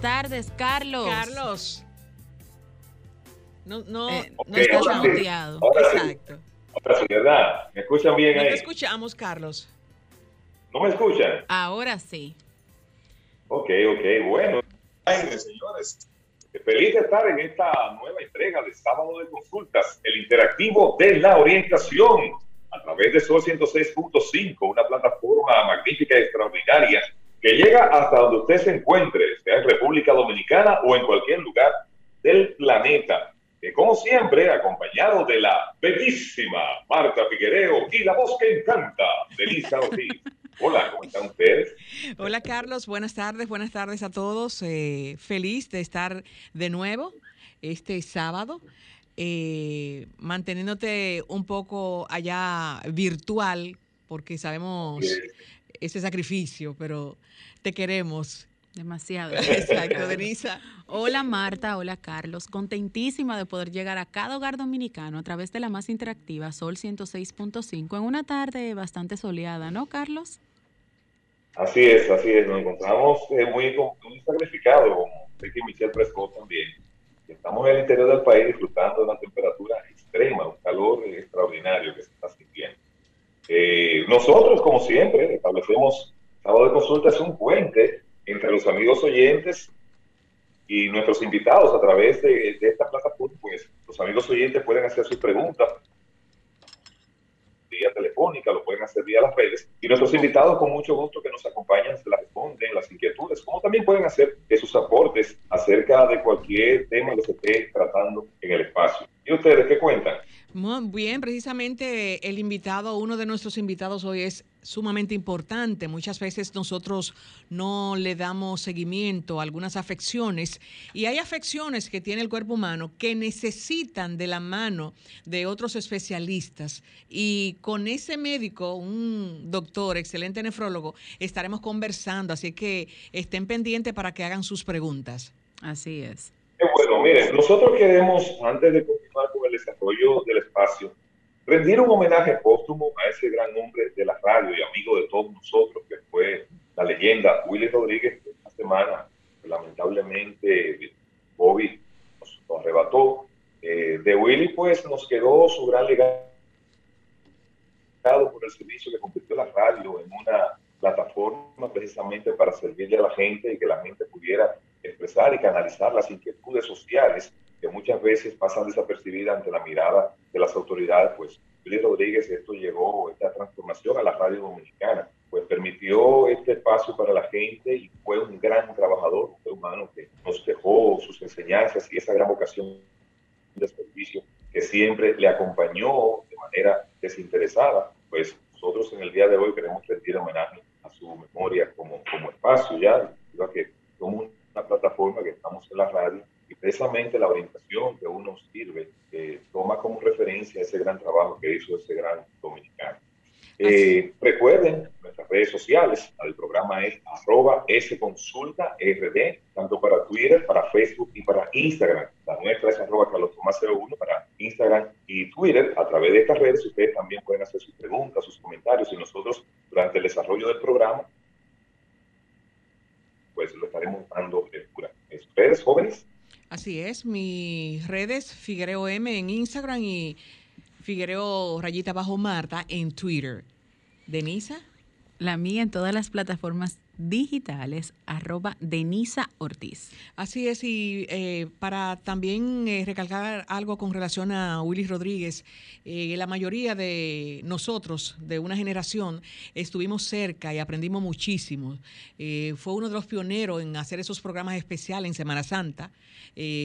Tardes, Carlos. Carlos. No, no, Eh, no okay, sí. muteado. Sí. Exacto. Ahora sí, ¿verdad? ¿Me escuchan bien No te ahí? escuchamos, Carlos. ¿No me escuchan? Ahora sí. Ok, ok, bueno. Aire, señores. Feliz de estar en esta nueva entrega de Sábado de Consultas, el interactivo de la orientación, a través de Sol 106.5, una plataforma magnífica y extraordinaria que llega hasta donde usted se encuentre, sea en República Dominicana o en cualquier lugar del planeta. Que como siempre, acompañado de la bellísima Marta Figuereo y la voz que encanta, Delisa Ortiz. Hola, ¿cómo están ustedes? Hola, Carlos. Buenas tardes. Buenas tardes a todos. Eh, feliz de estar de nuevo este sábado. eh, manteniéndote un poco allá virtual, porque sabemos ese sacrificio, pero te queremos. Demasiado. Exacto, Denisa. Hola Marta, hola Carlos. Contentísima de poder llegar a cada hogar dominicano a través de la más interactiva Sol 106.5 en una tarde bastante soleada, ¿no, Carlos? Así es, así es. Nos encontramos eh, muy, muy sacrificados, como Ricky Michelle Prescott también. Estamos en el interior del país disfrutando de una temperatura extrema, un calor eh, extraordinario que se está sintiendo. Eh, nosotros, como siempre, establecemos Sábado de Consulta es un puente entre los amigos oyentes y nuestros invitados a través de, de esta plataforma. Pues los amigos oyentes pueden hacer sus preguntas vía telefónica, lo pueden hacer vía las redes. Y nuestros invitados, con mucho gusto que nos acompañan, se las responden las inquietudes, como también pueden hacer sus aportes acerca de cualquier tema que se esté tratando en el espacio. ¿Y ustedes qué cuentan? Muy bien, precisamente el invitado, uno de nuestros invitados hoy es sumamente importante. Muchas veces nosotros no le damos seguimiento a algunas afecciones y hay afecciones que tiene el cuerpo humano que necesitan de la mano de otros especialistas y con ese médico, un doctor, excelente nefrólogo, estaremos conversando, así que estén pendientes para que hagan sus preguntas. Así es. Bueno, miren, nosotros queremos, antes de continuar con el desarrollo del espacio, rendir un homenaje póstumo a ese gran hombre de la radio y amigo de todos nosotros, que fue la leyenda Willy Rodríguez, que esta semana, lamentablemente, COVID nos, nos arrebató. Eh, de Willy, pues, nos quedó su gran legado por el servicio que convirtió la radio en una plataforma precisamente para servirle a la gente y que la gente pudiera expresar y canalizar las inquietudes sociales que muchas veces pasan desapercibidas ante la mirada de las autoridades, pues Willy Rodríguez, esto llegó, esta transformación a la radio dominicana, pues permitió este espacio para la gente y fue un gran trabajador, humano que nos dejó sus enseñanzas y esa gran vocación de servicio que siempre le acompañó de manera desinteresada, pues nosotros en el día de hoy queremos rendir homenaje a su memoria como, como espacio ya, ya que somos una plataforma que estamos en la radio y precisamente la orientación que uno sirve eh, toma como referencia ese gran trabajo que hizo ese gran dominicano. Eh, recuerden, nuestras redes sociales, el programa es arroba consulta rd, tanto para Twitter, para Facebook y para Instagram. La nuestra es arroba Carlos Tomás 01 para Instagram y Twitter. A través de estas redes ustedes también pueden hacer sus preguntas, sus comentarios y nosotros durante el desarrollo del programa pues lo estaremos dando lectura. ¿Ustedes, jóvenes? Así es, mis redes Figuereo M en Instagram y Figuereo rayita bajo Marta en Twitter. ¿Denisa? La mía en todas las plataformas digitales arroba Denisa Ortiz. Así es, y eh, para también eh, recalcar algo con relación a Willy Rodríguez, eh, la mayoría de nosotros, de una generación, estuvimos cerca y aprendimos muchísimo. fue uno de los pioneros en hacer esos programas especiales en Semana Santa.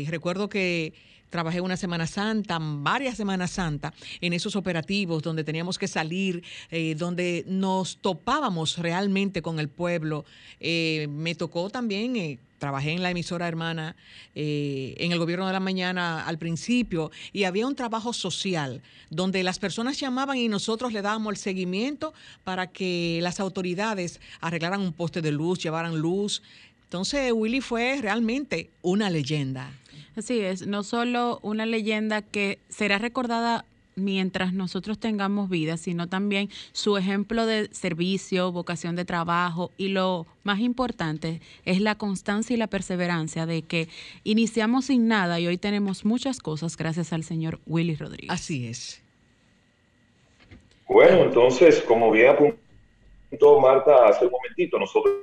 recuerdo que trabajé una Semana Santa, varias Semanas Santa, en esos operativos donde teníamos que salir, eh, donde nos topábamos realmente con el pueblo. Eh, me tocó también... Eh, trabajé en la emisora hermana en el gobierno de la mañana al principio y había un trabajo social donde las personas llamaban y nosotros le dábamos el seguimiento para que las autoridades arreglaran un poste de luz, llevaran luz. Entonces Willy fue realmente una leyenda. Así es, no solo una leyenda que será recordada mientras nosotros tengamos vida, sino también su ejemplo de servicio, vocación de trabajo y lo más importante es la constancia y la perseverancia de que iniciamos sin nada y hoy tenemos muchas cosas gracias al señor Willy Rodríguez. Así es. Bueno, entonces, como bien apuntó Marta hace un momentito, nosotros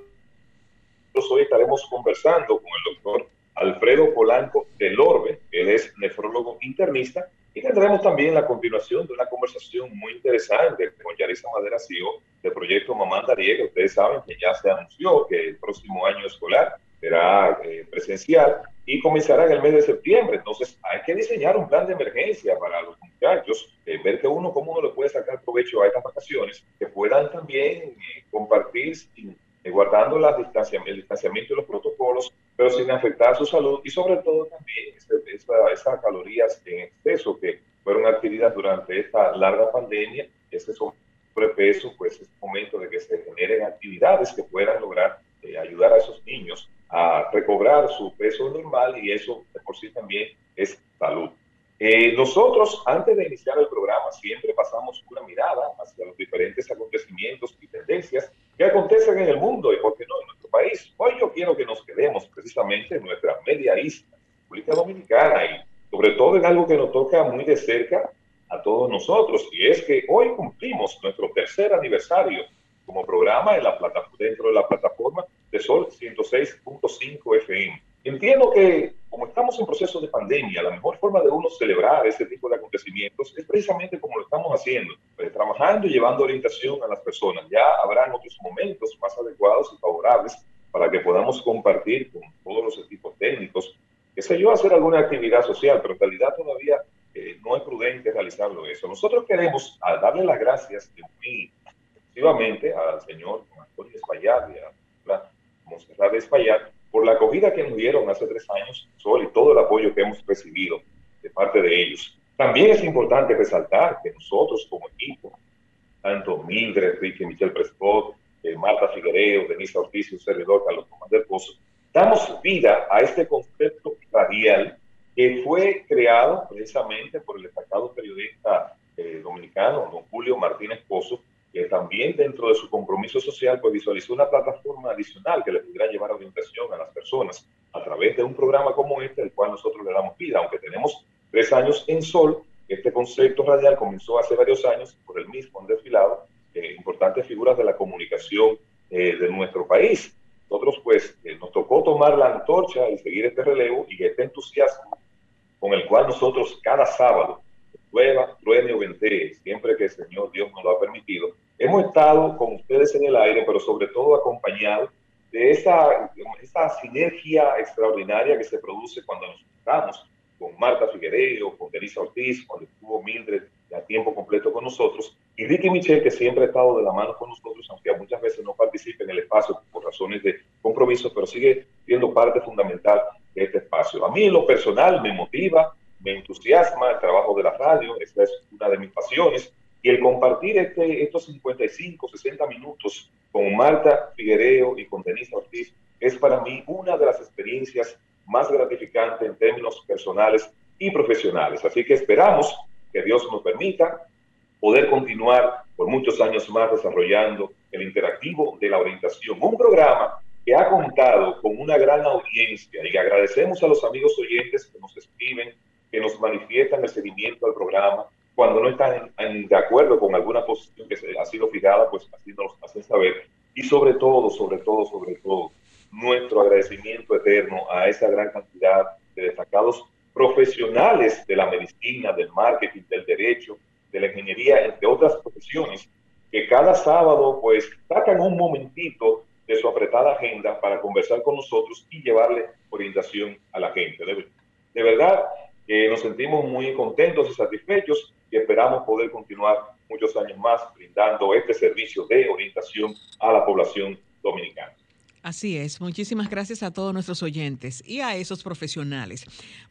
hoy estaremos conversando con el doctor Alfredo Polanco del Orbe, él es nefrólogo internista, y tendremos también la continuación de una conversación muy interesante con Yarisa Madera CEO del proyecto Mamá Dariega. Ustedes saben que ya se anunció que el próximo año escolar será eh, presencial y comenzará en el mes de septiembre. Entonces hay que diseñar un plan de emergencia para los muchachos, eh, ver que uno, cómo uno le puede sacar provecho a estas vacaciones, que puedan también eh, compartir sin eh, guardando las distancia, el distanciamiento y los protocolos, pero sin afectar su salud y sobre todo también esas calorías en exceso que fueron adquiridas durante esta larga pandemia, ese sobrepeso, pues es momento de que se generen actividades que puedan lograr eh, ayudar a esos niños a recobrar su peso normal y eso de por sí también es salud. Eh, nosotros, antes de iniciar el programa, siempre pasamos una mirada hacia los diferentes acontecimientos y tendencias que acontecen en el mundo y, por qué no, en nuestro país. Hoy yo quiero que nos quedemos precisamente en nuestra media isla, República Dominicana, y sobre todo en algo que nos toca muy de cerca a todos nosotros, y es que hoy cumplimos nuestro tercer aniversario como programa en la dentro de la plataforma de Sol 106.5 FM. Entiendo que estamos en proceso de pandemia, la mejor forma de uno celebrar ese tipo de acontecimientos es precisamente como lo estamos haciendo, pues, trabajando y llevando orientación a las personas. Ya habrán otros momentos más adecuados y favorables para que podamos compartir con todos los equipos técnicos, qué yo, hacer alguna actividad social, pero en realidad todavía eh, no es prudente realizarlo eso. Nosotros queremos darle las gracias muy efectivamente al señor Antonio Espaillat y a Monserrat Espaillat por la acogida que nos dieron hace tres años, Sol, y todo el apoyo que hemos recibido de parte de ellos. También es importante resaltar que nosotros como equipo, tanto Mildred, Ricky, Michelle Prescott, eh, Marta Figuereo, Denise Ortiz y un servidor, Carlos Tomás del Pozo, damos vida a este concepto radial que fue creado precisamente por el destacado periodista eh, dominicano, don Julio Martínez Pozo, que también dentro de su compromiso social pues visualizó una plataforma adicional que le pudiera llevar orientación a las personas a través de un programa como este, el cual nosotros le damos vida, aunque tenemos tres años en Sol, este concepto radial comenzó hace varios años por el mismo han desfilado eh, importantes figuras de la comunicación eh, de nuestro país. Nosotros pues eh, nos tocó tomar la antorcha y seguir este relevo y este entusiasmo con el cual nosotros cada sábado llueva, truene o ventee, siempre que el Señor Dios nos lo ha permitido. Hemos estado con ustedes en el aire, pero sobre todo acompañados de esa, esa sinergia extraordinaria que se produce cuando nos juntamos con Marta Figueiredo, con Denise Ortiz, cuando estuvo Mildred a tiempo completo con nosotros, y Ricky Michel, que siempre ha estado de la mano con nosotros, aunque muchas veces no participe en el espacio por razones de compromiso, pero sigue siendo parte fundamental de este espacio. A mí en lo personal me motiva, me entusiasma el trabajo de la radio, esta es una de mis pasiones, y el compartir este, estos 55, 60 minutos con Marta Figuereo y con Denise Ortiz es para mí una de las experiencias más gratificantes en términos personales y profesionales. Así que esperamos que Dios nos permita poder continuar por muchos años más desarrollando el interactivo de la orientación, un programa que ha contado con una gran audiencia y agradecemos a los amigos oyentes que nos escriben, que nos manifiestan el seguimiento al programa. Cuando no están de acuerdo con alguna posición que se ha sido fijada, pues así nos hacen saber. Y sobre todo, sobre todo, sobre todo, nuestro agradecimiento eterno a esa gran cantidad de destacados profesionales de la medicina, del marketing, del derecho, de la ingeniería, entre otras profesiones, que cada sábado pues sacan un momentito de su apretada agenda para conversar con nosotros y llevarle orientación a la gente. De, verdad que nos sentimos muy contentos y satisfechos y esperamos poder continuar muchos años más brindando este servicio de orientación a la población dominicana. Así es, muchísimas gracias a todos nuestros oyentes y a esos profesionales.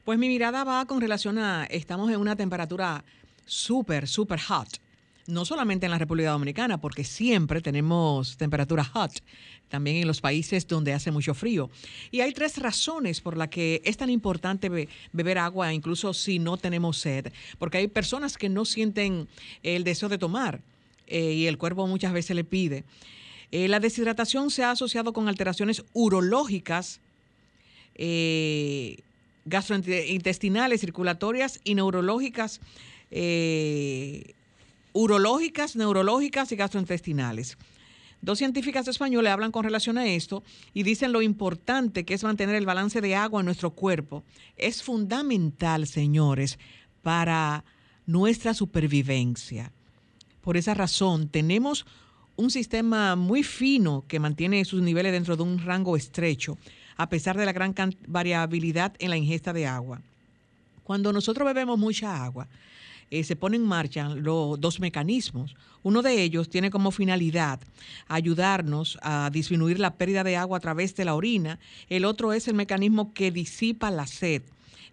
Pues mi mirada va con relación a, estamos en una temperatura súper, súper hot. No solamente en la República Dominicana, porque siempre tenemos temperatura hot, también en los países donde hace mucho frío. Y hay tres razones por las que es tan importante beber agua, incluso si no tenemos sed, porque hay personas que no sienten el deseo de tomar eh, y el cuerpo muchas veces le pide. Eh, la deshidratación se ha asociado con alteraciones urológicas, eh, gastrointestinales, circulatorias y neurológicas, urológicas, neurológicas y gastrointestinales. Dos científicas españolas hablan con relación a esto y dicen lo importante que es mantener el balance de agua en nuestro cuerpo. Es fundamental, señores, para nuestra supervivencia. Por esa razón, tenemos un sistema muy fino que mantiene sus niveles dentro de un rango estrecho, a pesar de la gran variabilidad en la ingesta de agua. Cuando nosotros bebemos mucha agua, eh, se ponen en marcha los dos mecanismos. Uno de ellos tiene como finalidad ayudarnos a disminuir la pérdida de agua a través de la orina. El otro es el mecanismo que disipa la sed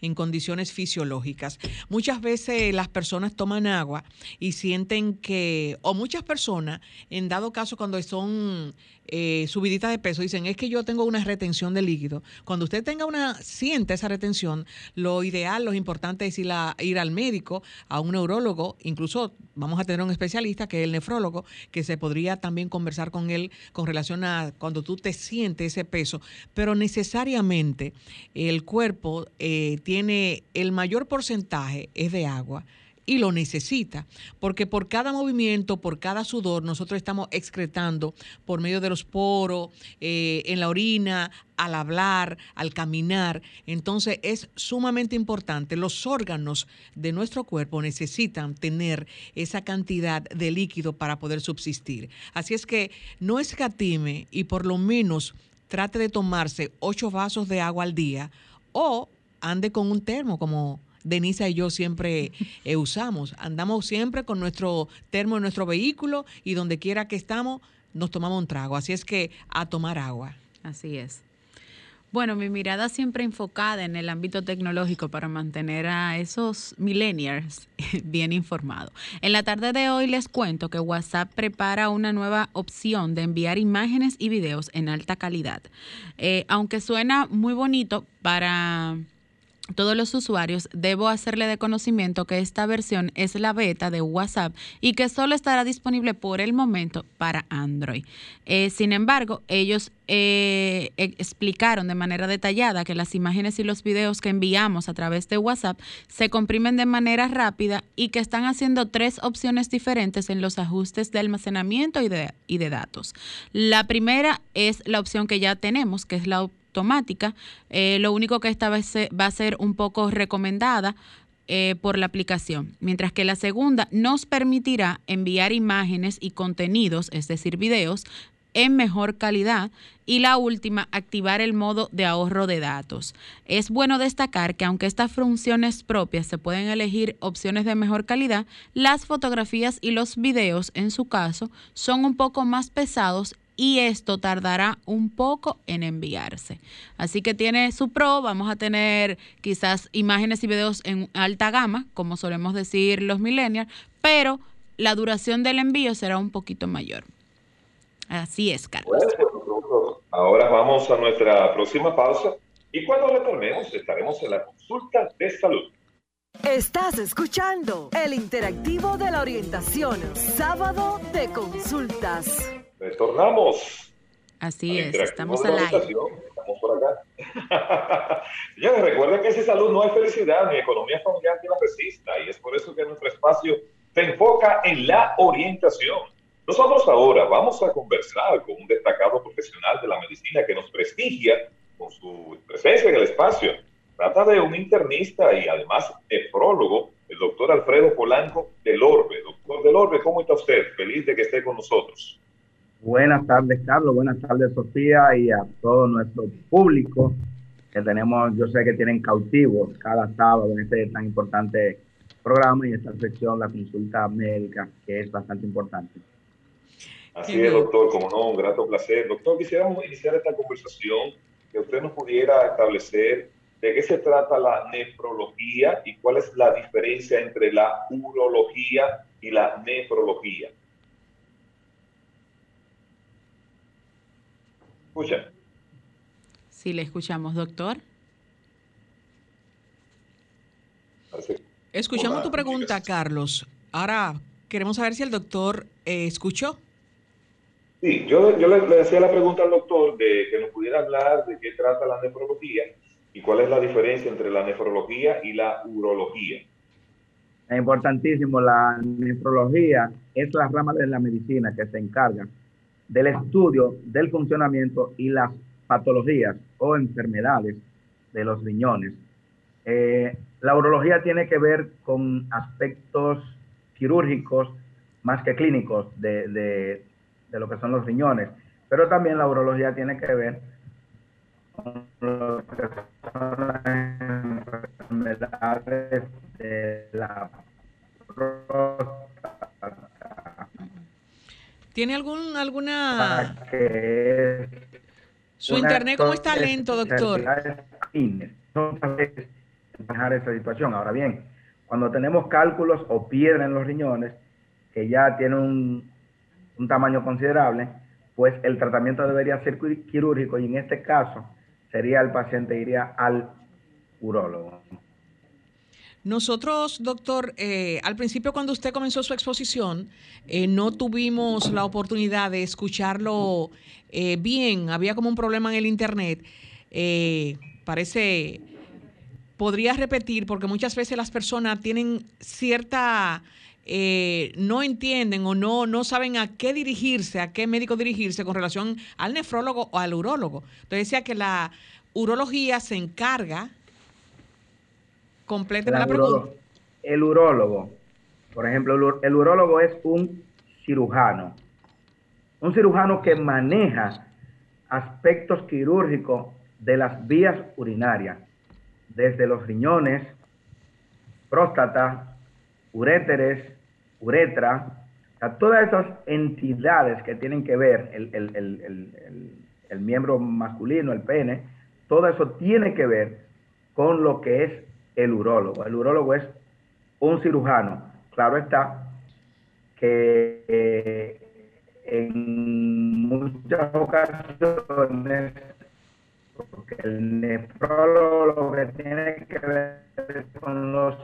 en condiciones fisiológicas. Muchas veces las personas toman agua y sienten que, o muchas personas, en dado caso cuando son eh, subidita de peso, dicen, es que yo tengo una retención de líquido. Cuando usted tenga una, siente esa retención, lo ideal, lo importante es ir, al médico, a un neurólogo, incluso vamos a tener un especialista que es el nefrólogo, que se podría también conversar con él con relación a cuando tú te sientes ese peso, pero necesariamente el cuerpo eh, tiene el mayor porcentaje es de agua y lo necesita, porque por cada movimiento, por cada sudor, nosotros estamos excretando por medio de los poros, eh, en la orina, al hablar, al caminar. Entonces es sumamente importante. Los órganos de nuestro cuerpo necesitan tener esa cantidad de líquido para poder subsistir. Así es que no escatime y por lo menos trate de tomarse ocho vasos de agua al día o ande con un termo como Denisa y yo siempre eh, usamos. Andamos siempre con nuestro termo en nuestro vehículo y donde quiera que estamos nos tomamos un trago. Así es que a tomar agua. Así es. Bueno, mi mirada siempre enfocada en el ámbito tecnológico para mantener a esos millennials bien informados. En la tarde de hoy les cuento que WhatsApp prepara una nueva opción de enviar imágenes y videos en alta calidad. Eh, aunque suena muy bonito para todos los usuarios, debo hacerle de conocimiento que esta versión es la beta de WhatsApp y que solo estará disponible por el momento para Android. Eh, sin embargo, ellos eh, explicaron de manera detallada que las imágenes y los videos que enviamos a través de WhatsApp se comprimen de manera rápida y que están haciendo tres opciones diferentes en los ajustes de almacenamiento y de, y de datos. La primera es la opción que ya tenemos, que es la automática. Eh, lo único que esta vez va a ser un poco recomendada eh, por la aplicación, mientras que la segunda nos permitirá enviar imágenes y contenidos, es decir, videos, en mejor calidad y la última, activar el modo de ahorro de datos. Es bueno destacar que aunque estas funciones propias se pueden elegir opciones de mejor calidad, las fotografías y los videos en su caso son un poco más pesados y esto tardará un poco en enviarse. Así que tiene su pro, vamos a tener quizás imágenes y videos en alta gama, como solemos decir los millennials, pero la duración del envío será un poquito mayor. Así es, Carlos. Pues, ahora vamos a nuestra próxima pausa y cuando retornemos estaremos en la consulta de salud. Estás escuchando el interactivo de la orientación, sábado de consultas. Retornamos. Así es, estamos al aire. Estamos por acá. Señores, recuerden que esa salud no es felicidad, ni economía familiar que la resista, y es por eso que nuestro espacio se enfoca en la orientación. Nosotros ahora vamos a conversar con un destacado profesional de la medicina que nos prestigia con su presencia en el espacio. Trata de un internista y además nefrólogo, el doctor Alfredo Polanco del Orbe. Doctor del Orbe, ¿cómo está usted? Feliz de que esté con nosotros. Buenas tardes, Carlos. Buenas tardes, Sofía, y a todo nuestro público que tenemos, yo sé que tienen cautivos cada sábado en este tan importante programa y esta sección, la consulta médica, que es bastante importante. Así es, doctor, como no, un grato placer. Doctor, quisiéramos iniciar esta conversación, que usted nos pudiera establecer de qué se trata la nefrología y cuál es la diferencia entre la urología y la nefrología. Escucha. Sí, le escuchamos, doctor. Escuchamos tu pregunta, Carlos. Ahora queremos saber si el doctor eh, escuchó. Sí, yo, yo le, le, hacía la pregunta al doctor de que nos pudiera hablar de qué trata la nefrología y cuál es la diferencia entre la nefrología y la urología. Es importantísimo, la nefrología es la rama de la medicina que se encarga del estudio del funcionamiento y las patologías o enfermedades de los riñones. Eh, la urología tiene que ver con aspectos quirúrgicos más que clínicos de, de, lo que son los riñones, pero también la urología tiene que ver con lo que son las enfermedades de la ¿Tiene algún, alguna... Su internet, ¿cómo está lento, doctor? Manejar esa situación. Ahora bien, cuando tenemos cálculos o piedra en los riñones, que ya tiene un, un tamaño considerable, pues el tratamiento debería ser quirúrgico y en este caso sería el paciente iría al urólogo. Nosotros, doctor, eh, al principio cuando usted comenzó su exposición, eh, no tuvimos la oportunidad de escucharlo eh, bien, había como un problema en el Internet. Eh, parece, podría repetir, porque muchas veces las personas tienen cierta... Eh, no entienden o no, no saben a qué dirigirse, a qué médico dirigirse con relación al nefrólogo o al urólogo. Entonces decía que la urología se encarga Compléteme la, pregunta. El urólogo, por ejemplo, el urólogo es un cirujano. Un cirujano que maneja aspectos quirúrgicos de las vías urinarias, desde los riñones, próstata, uréteres, uretra, todas esas entidades que tienen que ver el, el, el, el, miembro masculino, el pene, todo eso tiene que ver con lo que es el urólogo. El urólogo es un cirujano. Claro está que eh, en muchas ocasiones, porque el nefrólogo lo que tiene que ver con las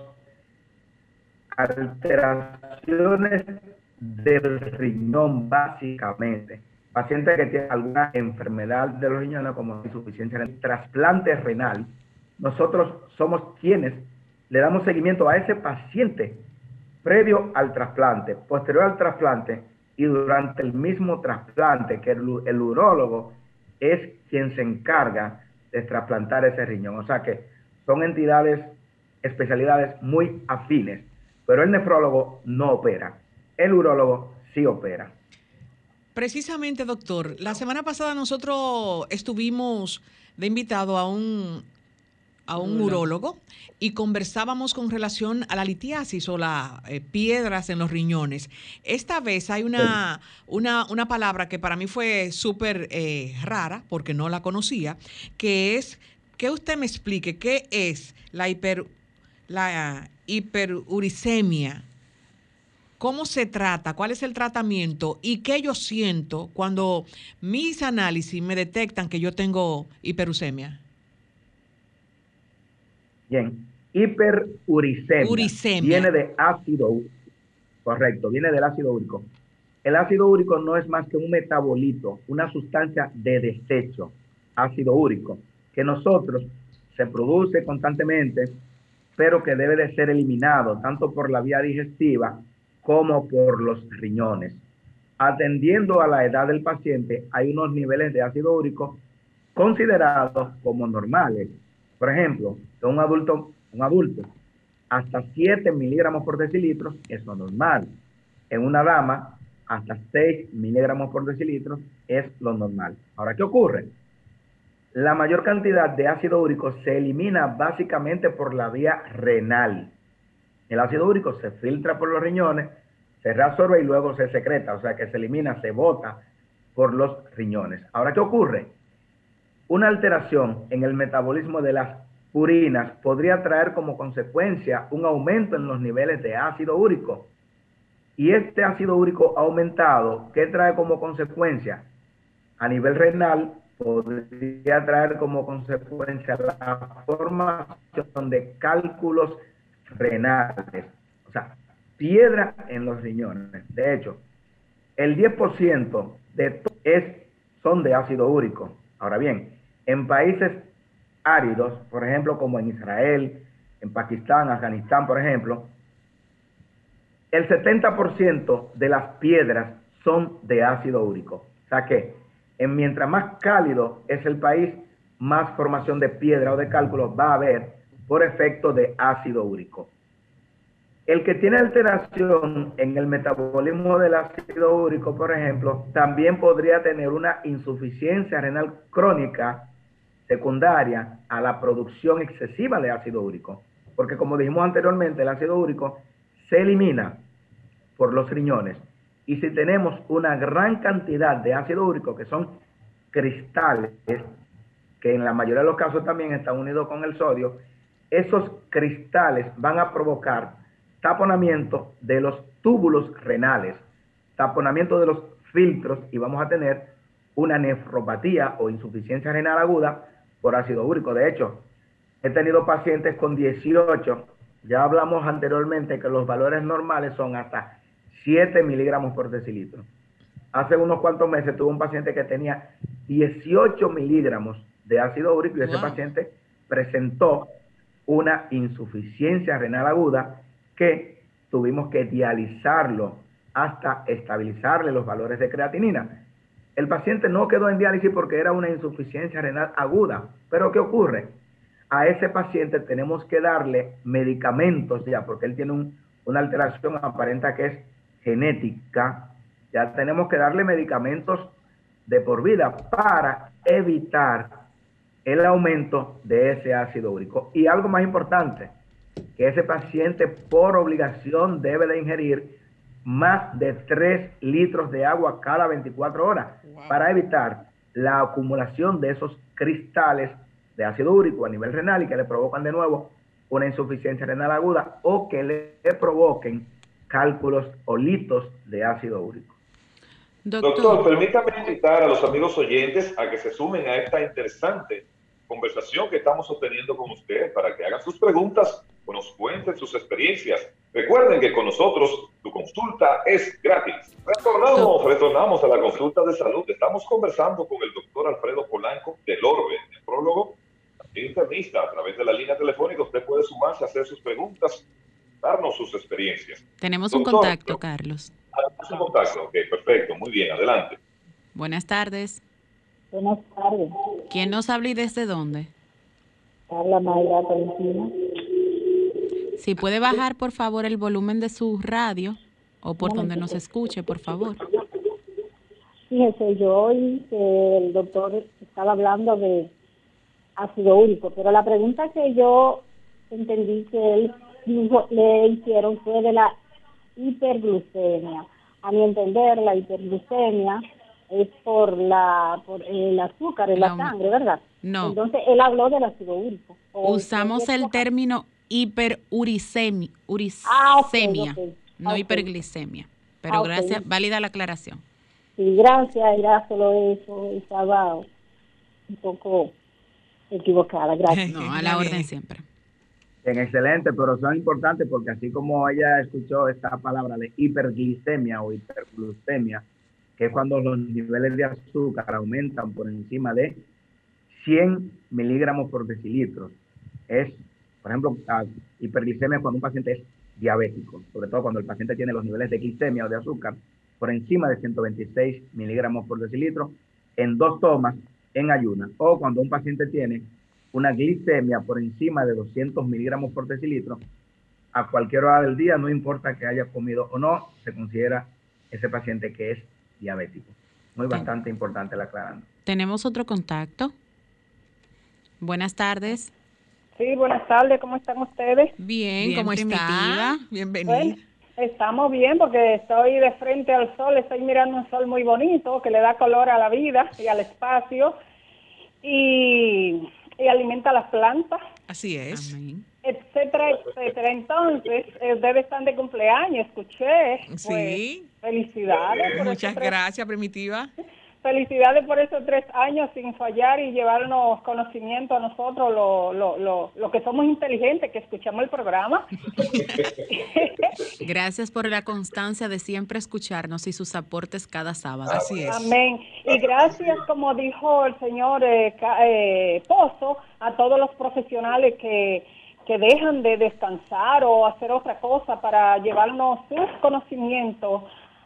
alteraciones del riñón, básicamente. Paciente que tiene alguna enfermedad de los riñones, como insuficiencia renal, trasplante renal, nosotros somos quienes le damos seguimiento a ese paciente previo al trasplante, posterior al trasplante y durante el mismo trasplante, que el, el urólogo es quien se encarga de trasplantar ese riñón. O sea que son entidades, especialidades muy afines, pero el nefrólogo no opera, el urólogo sí opera. Precisamente, doctor, la semana pasada nosotros estuvimos de invitado a un a un urólogo y conversábamos con relación a la litiasis o las eh, piedras en los riñones. Esta vez hay una, una, una palabra que para mí fue súper eh, rara porque no la conocía, que es que usted me explique qué es la, hiper, la hiperuricemia. ¿Cómo se trata? ¿Cuál es el tratamiento? ¿Y qué yo siento cuando mis análisis me detectan que yo tengo hiperuricemia? Bien, hiperuricemia. Viene de ácido úrico. Correcto, viene del ácido úrico. El ácido úrico no es más que un metabolito, una sustancia de desecho, ácido úrico, que nosotros se produce constantemente, pero que debe de ser eliminado tanto por la vía digestiva como por los riñones. atendiendo a la edad del paciente, hay unos niveles de ácido úrico considerados como normales. Por ejemplo, un adulto, un adulto hasta 7 miligramos por decilitro es lo normal. En una dama, hasta 6 miligramos por decilitro es lo normal. Ahora, ¿qué ocurre? La mayor cantidad de ácido úrico se elimina básicamente por la vía renal. El ácido úrico se filtra por los riñones, se reabsorbe y luego se secreta, o sea que se elimina, se bota por los riñones. Ahora, ¿qué ocurre? Una alteración en el metabolismo de las purinas podría traer como consecuencia un aumento en los niveles de ácido úrico. Y este ácido úrico aumentado, ¿qué trae como consecuencia? A nivel renal, podría traer como consecuencia la formación de cálculos renales, o sea, piedra en los riñones. De hecho, el 10% de es, son de ácido úrico. Ahora bien, en países áridos, por ejemplo, como en Israel, en Pakistán, Afganistán, por ejemplo, el 70% de las piedras son de ácido úrico. O sea que en mientras más cálido es el país, más formación de piedra o de cálculo va a haber por efecto de ácido úrico. El que tiene alteración en el metabolismo del ácido úrico, por ejemplo, también podría tener una insuficiencia renal crónica secundaria a la producción excesiva de ácido úrico. Porque como dijimos anteriormente, el ácido úrico se elimina por los riñones y si tenemos una gran cantidad de ácido úrico, que son cristales, que en la mayoría de los casos también están unidos con el sodio, esos cristales van a provocar taponamiento de los túbulos renales, taponamiento de los filtros y vamos a tener una nefropatía o insuficiencia renal aguda por ácido úrico. De hecho, he tenido pacientes con 18, ya hablamos anteriormente que los valores normales son hasta 7 miligramos por decilitro. Hace unos cuantos meses tuve un paciente que tenía 18 miligramos de ácido úrico y ese paciente presentó una insuficiencia renal aguda que tuvimos que dializarlo hasta estabilizarle los valores de creatinina. El paciente no quedó en diálisis porque era una insuficiencia renal aguda. Pero ¿qué ocurre? A ese paciente tenemos que darle medicamentos ya, porque él tiene una alteración aparenta que es genética, ya tenemos que darle medicamentos de por vida para evitar el aumento de ese ácido úrico. Y algo más importante, que ese paciente por obligación debe de ingerir más de 3 litros de agua cada 24 horas para evitar la acumulación de esos cristales de ácido úrico a nivel renal y que le provocan de nuevo una insuficiencia renal aguda o que le provoquen cálculos o litos de ácido úrico. Doctor, permítame invitar a los amigos oyentes a que se sumen a esta interesante conversación que estamos obteniendo con usted para que hagan sus preguntas o nos cuenten sus experiencias. Recuerden que con nosotros tu consulta es gratis. Retornamos, retornamos a la consulta de salud. Estamos conversando con el doctor Alfredo Polanco del Orbe, nefrólogo, internista. A través de la línea telefónica usted puede sumarse a hacer sus preguntas darnos sus experiencias. Tenemos un contacto, Carlos. Tenemos un contacto, ok, perfecto, muy bien, adelante. Buenas tardes. Buenas tardes. ¿Quién nos habla y desde dónde? Habla Mayra Tolentino. Si puede bajar, por favor, el volumen de su radio o por donde nos escuche, por favor. Fíjese, yo oí que el doctor estaba hablando de ácido úrico, pero la pregunta que yo entendí que él le hicieron fue de la hiperglucemia. A mi entender, la hiperglucemia es por la por el azúcar en la, sangre, ¿verdad? No. Entonces él habló del ácido úrico. Usamos el término hiperuricemia, ah, no hiperglicemia. Pero ah, gracias, válida la aclaración. Sí, gracias, era solo eso, estaba un poco equivocada, gracias. No, a la orden siempre. Bien, excelente, pero son importantes porque así como ella escuchó esta palabra de hiperglicemia o hiperglucemia, que es cuando los niveles de azúcar aumentan por encima de 100 miligramos por decilitro. Es, por ejemplo, hiperglicemia cuando un paciente es diabético, sobre todo cuando el paciente tiene los niveles de glicemia o de azúcar por encima de 126 miligramos por decilitro en dos tomas en ayuna o cuando un paciente tiene una glicemia por encima de 200 miligramos por decilitro a cualquier hora del día, no importa que haya comido o no, se considera ese paciente que es diabético. Muy bastante importante la aclarando. Tenemos otro contacto. Buenas tardes. Sí, buenas tardes, ¿cómo están ustedes? Bien, ¿cómo está? Bienvenido. estamos bien porque estoy de frente al sol, estoy mirando un sol muy bonito que le da color a la vida y al espacio y, alimenta las plantas. Así es. Entonces, ustedes están de cumpleaños, escuché. sí. Pues, felicidades. Muchas gracias, Primitiva. Felicidades por esos tres años sin fallar y llevarnos conocimiento a nosotros, lo, lo, lo, lo que somos inteligentes, que escuchamos el programa. Gracias por la constancia de siempre escucharnos y sus aportes cada sábado. Así es. Amén. Y gracias, como dijo el señor eh, eh, Pozo, a todos los profesionales que, que dejan de descansar o hacer otra cosa para llevarnos sus conocimientos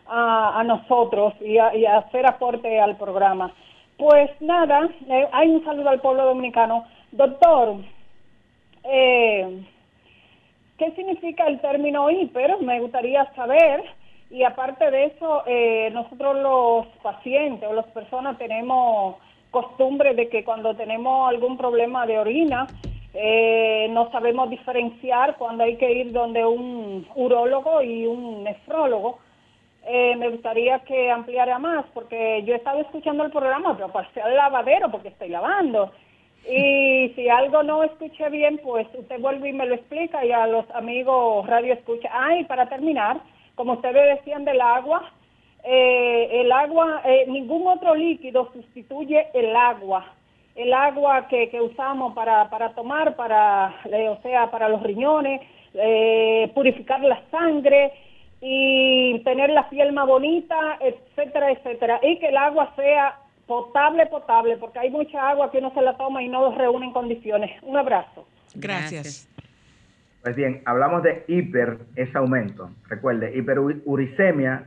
a, nosotros y, a, hacer aporte al programa. Pues nada, eh, hay un saludo al pueblo dominicano. Doctor, eh, ¿qué significa el término hiper? Me gustaría saber. Y aparte de eso, eh, nosotros los pacientes o las personas tenemos costumbre de que cuando tenemos algún problema de orina, no sabemos diferenciar cuando hay que ir donde un urólogo y un nefrólogo eh, me gustaría que ampliara más, porque yo he estado escuchando el programa, pero pasé al lavadero porque estoy lavando. Y si algo no escuché bien, pues usted vuelve y me lo explica y a los amigos radio escucha. Ah, y para terminar, como ustedes decían del agua, eh, el agua, eh, ningún otro líquido sustituye el agua. El agua que, que usamos para, para tomar, para, o sea, para los riñones, purificar la sangre, y tener la piel más bonita, etcétera, etcétera. Y que el agua sea potable, potable, porque hay mucha agua que uno se la toma y no reúne en condiciones. Un abrazo. Gracias. Pues bien, hablamos de hiper, es aumento. Recuerde, hiperuricemia,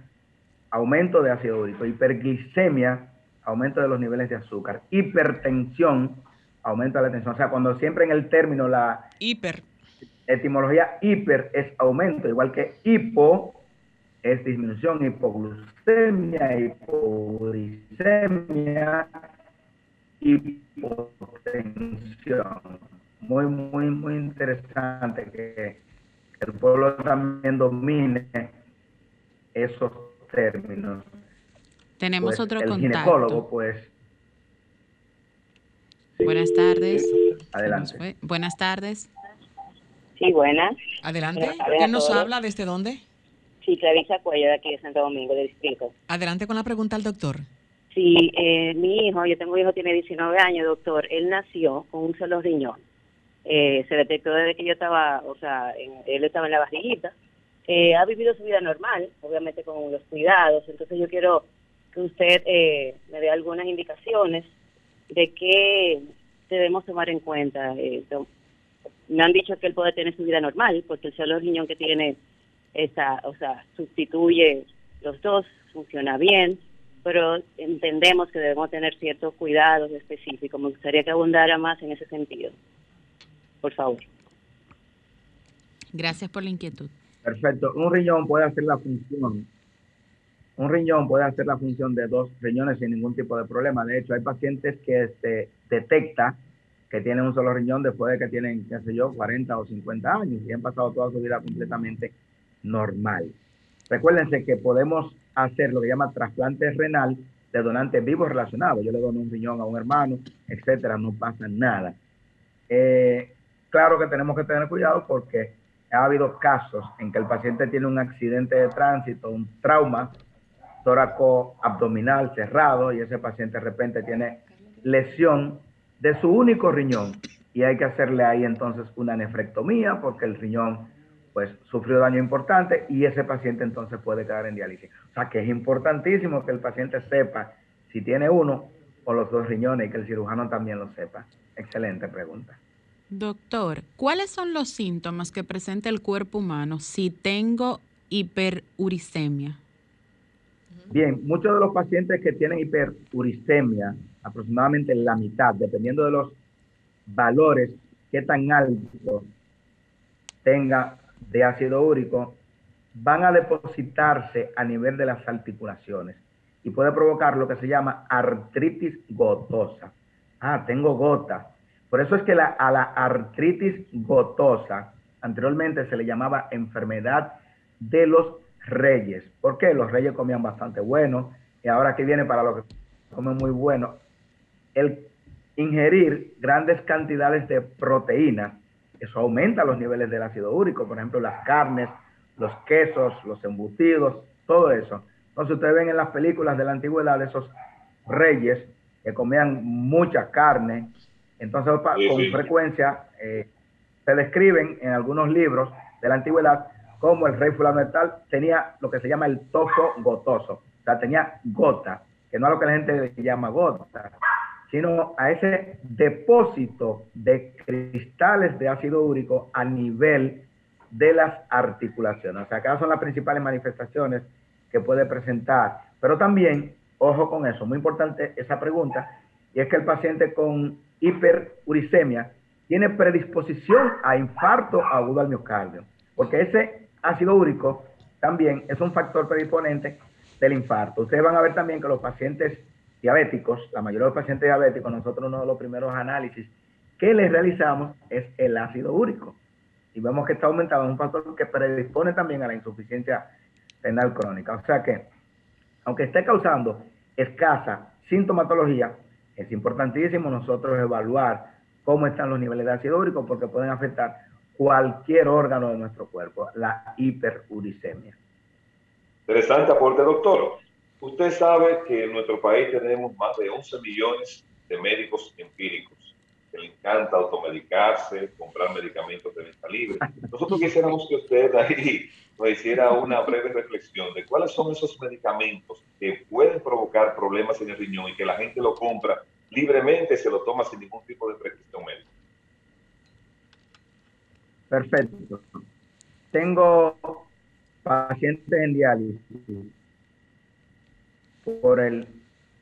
aumento de ácido úrico. Hiperglicemia, aumento de los niveles de azúcar. Hipertensión, aumento de la tensión. O sea, cuando siempre en el término la... Hiper. Etimología hiper es aumento, igual que hipo es disminución, hipoglucemia, hipoglicemia, hipotensión. Muy, muy, muy interesante que el pueblo también domine esos términos. Tenemos pues, otro el contacto. ginecólogo, pues. Buenas tardes. Adelante. Buenas tardes. Sí, buenas. Adelante. ¿Quién nos habla? ¿Desde dónde? Sí, Clarisa Cuello, de aquí de Santo Domingo, del distrito. Adelante con la pregunta al doctor. Sí, eh, mi hijo, yo tengo un hijo, tiene 19 años, doctor. Él nació con un solo riñón. Eh, se detectó desde que yo estaba, o sea, él estaba en la barriguita. Eh, ha vivido su vida normal, obviamente con los cuidados. Entonces yo quiero que usted me dé algunas indicaciones de qué debemos tomar en cuenta. me han dicho que él puede tener su vida normal, porque el solo riñón que tiene esa, o sea, sustituye los dos, funciona bien, pero entendemos que debemos tener ciertos cuidados específicos. Me gustaría que abundara más en ese sentido. Por favor. Gracias por la inquietud. Perfecto. Un riñón puede hacer la función. Un riñón puede hacer la función de dos riñones sin ningún tipo de problema. De hecho, hay pacientes que se detecta que tienen un solo riñón después de que tienen, qué sé yo, 40 o 50 años y han pasado toda su vida completamente normal. Recuérdense que podemos hacer lo que llama trasplante renal de donantes vivos relacionados. Yo le doy un riñón a un hermano, etcétera, no pasa nada. Eh, claro que tenemos que tener cuidado porque ha habido casos en que el paciente tiene un accidente de tránsito, un trauma tóraco abdominal cerrado y ese paciente de repente tiene lesión de su único riñón y hay que hacerle ahí entonces una nefrectomía porque el riñón pues sufrió daño importante y ese paciente entonces puede quedar en diálisis. O sea que es importantísimo que el paciente sepa si tiene uno o los dos riñones y que el cirujano también lo sepa. Excelente pregunta. Doctor, ¿cuáles son los síntomas que presenta el cuerpo humano si tengo hiperuricemia? Bien, muchos de los pacientes que tienen hiperuricemia, aproximadamente la mitad, dependiendo de los valores que tan alto tenga de ácido úrico, van a depositarse a nivel de las articulaciones y puede provocar lo que se llama artritis gotosa. Ah, tengo gota. Por eso es que a la artritis gotosa anteriormente se le llamaba enfermedad de los reyes. ¿Por qué? Los reyes comían bastante bueno y ahora que viene para lo que comen muy bueno, el ingerir grandes cantidades de proteína, eso aumenta los niveles del ácido úrico, por ejemplo, las carnes, los quesos, los embutidos, todo eso. Entonces ustedes ven en las películas de la antigüedad esos reyes que comían mucha carne, entonces con frecuencia eh, se describen en algunos libros de la antigüedad como el rey fulano tenía lo que se llama el toso gotoso, o sea, tenía gota, que no es lo que la gente llama gota, sino a ese depósito de cristales de ácido úrico a nivel de las articulaciones. O sea, acá son las principales manifestaciones que puede presentar. Pero también, ojo con eso, muy importante esa pregunta, y es que el paciente con hiperuricemia tiene predisposición a infarto agudo al miocardio, porque ese ácido úrico también es un factor predisponente del infarto. Ustedes van a ver también que los pacientes diabéticos, la mayoría de los pacientes diabéticos, nosotros uno de los primeros análisis que les realizamos es el ácido úrico. Y vemos que está aumentado, es un factor que predispone también a la insuficiencia renal crónica. O sea que, aunque esté causando escasa sintomatología, es importantísimo nosotros evaluar cómo están los niveles de ácido úrico porque pueden afectar cualquier órgano de nuestro cuerpo, la hiperuricemia. Interesante aporte, doctor. Usted sabe que en nuestro país tenemos más de 11 millones de médicos empíricos que le encanta automedicarse, comprar medicamentos de venta libre. Nosotros quisiéramos que usted ahí nos hiciera una breve reflexión de cuáles son esos medicamentos que pueden provocar problemas en el riñón y que la gente lo compra libremente, se lo toma sin ningún tipo de prescripción médica. Perfecto. Tengo pacientes en diálisis por el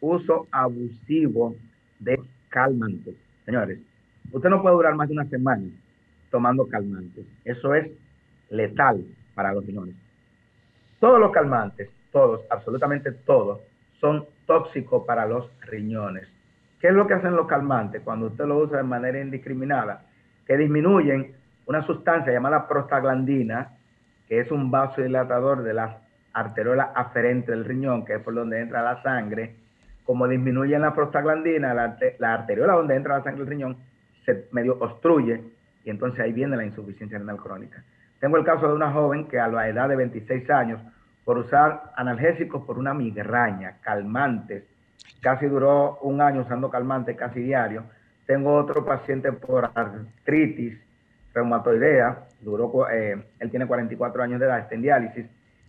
uso abusivo de calmantes. Señores, usted no puede durar más de una semana tomando calmantes. Eso es letal para los riñones. Todos los calmantes, todos, absolutamente todos, son tóxicos para los riñones. ¿Qué es lo que hacen los calmantes cuando usted lo usa de manera indiscriminada? Que disminuyen una sustancia llamada prostaglandina, que es un vasodilatador de las arteriola aferente del riñón, que es por donde entra la sangre, como disminuye la prostaglandina, la, la, arteriola donde entra la sangre del riñón se medio obstruye y entonces ahí viene la insuficiencia renal crónica. Tengo el caso de una joven que a la edad de 26 años, por usar analgésicos por una migraña, calmantes, casi duró un año usando calmantes casi diario. Tengo otro paciente por artritis reumatoidea, duró, eh, él tiene 44 años de edad, está en diálisis,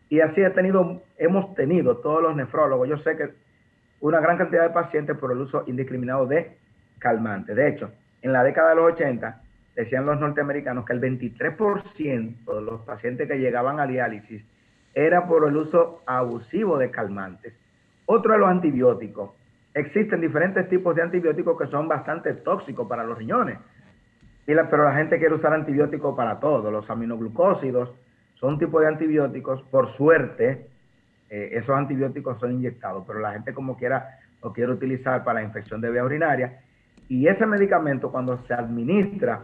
y así he tenido, hemos tenido todos los nefrólogos, yo sé que una gran cantidad de pacientes por el uso indiscriminado de calmantes. De hecho, en la década de los 80, decían los norteamericanos que el 23% de los pacientes que llegaban a diálisis era por el uso abusivo de calmantes. Otro de los antibióticos. Existen diferentes tipos de antibióticos que son bastante tóxicos para los riñones. Pero la gente quiere usar antibióticos para todo. Los aminoglucósidos, son un tipo de antibióticos, por suerte, eh, esos antibióticos son inyectados, pero la gente como quiera lo quiere utilizar para la infección de vía urinaria. Y ese medicamento cuando se administra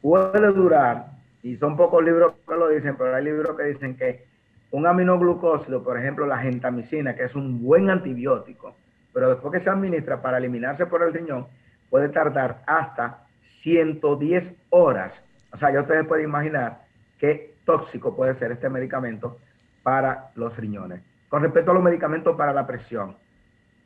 puede durar, y son pocos libros que lo dicen, pero hay libros que dicen que un aminoglucósido, por ejemplo la gentamicina, que es un buen antibiótico, pero después que se administra para eliminarse por el riñón, puede tardar hasta 110 horas. O sea, ya ustedes pueden imaginar que tóxico puede ser este medicamento para los riñones. Con respecto a los medicamentos para la presión,